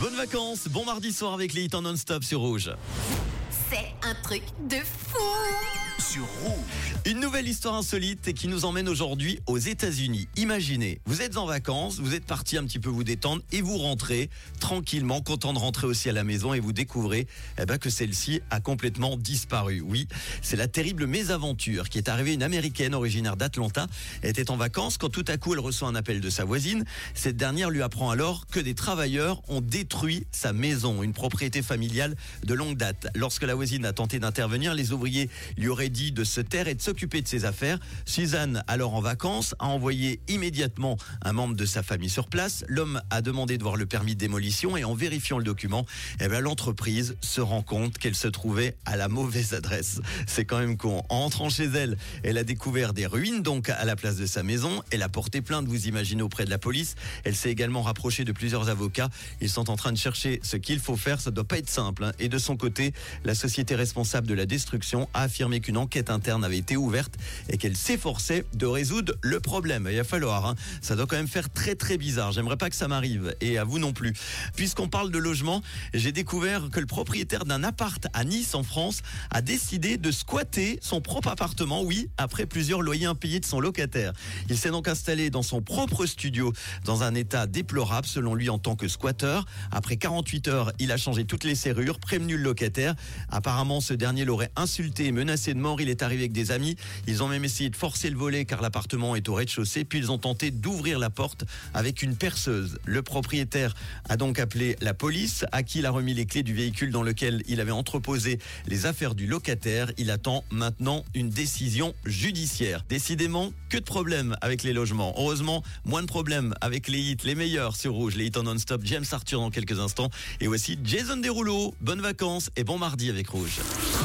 Bonnes vacances, bon mardi soir avec les hits en non-stop sur Rouge. C'est un truc de fou Une nouvelle histoire insolite qui nous emmène aujourd'hui aux États-Unis. Imaginez, vous êtes en vacances, vous êtes parti un petit peu vous détendre et vous rentrez tranquillement, content de rentrer aussi à la maison et vous découvrez eh ben, que celle-ci a complètement disparu. Oui, c'est la terrible mésaventure qui est arrivée une américaine originaire d'Atlanta. Était en vacances quand tout à coup elle reçoit un appel de sa voisine. Cette dernière lui apprend alors que des travailleurs ont détruit sa maison, une propriété familiale de longue date. Lorsque la voisine a tenté d'intervenir, les ouvriers lui auraient dit de se taire et de s'occuper de ses affaires. Suzanne, alors en vacances, a envoyé immédiatement un membre de sa famille sur place. L'homme a demandé de voir le permis de démolition et en vérifiant le document, eh ben, l'entreprise se rend compte qu'elle se trouvait à la mauvaise adresse. C'est quand même con. En entrant chez elle, elle a découvert des ruines donc à la place de sa maison. Elle a porté plainte, vous imaginez, auprès de la police. Elle s'est également rapprochée de plusieurs avocats. Ils sont en train de chercher ce qu'il faut faire. Ça doit pas être simple. hein. Et de son côté, la société responsable de la destruction a affirmé qu'une enquête interne avait été ouverte et qu'elle s'efforçait de résoudre le problème. Il va falloir, hein. ça doit quand même faire très très bizarre. J'aimerais pas que ça m'arrive et à vous non plus. Puisqu'on parle de logement, j'ai découvert que le propriétaire d'un appart à Nice en France a décidé de squatter son propre appartement, oui, après plusieurs loyers impayés de son locataire. Il s'est donc installé dans son propre studio dans un état déplorable selon lui en tant que squatteur. Après 48 heures, il a changé toutes les serrures, prévenu le locataire. Apparemment, ce dernier l'aurait insulté et menacé de mort. Il est arrivé avec des amis. Ils ont même essayé de forcer le volet car l'appartement est au rez-de-chaussée. Puis ils ont tenté d'ouvrir la porte avec une perceuse. Le propriétaire a donc appelé la police, à qui il a remis les clés du véhicule dans lequel il avait entreposé les affaires du locataire. Il attend maintenant une décision judiciaire. Décidément, que de problèmes avec les logements. Heureusement, moins de problèmes avec les hits, les meilleurs sur Rouge, les hits en non-stop. James Arthur dans quelques instants. Et voici Jason Derulo. Bonnes vacances et bon mardi avec Rouge. Rouge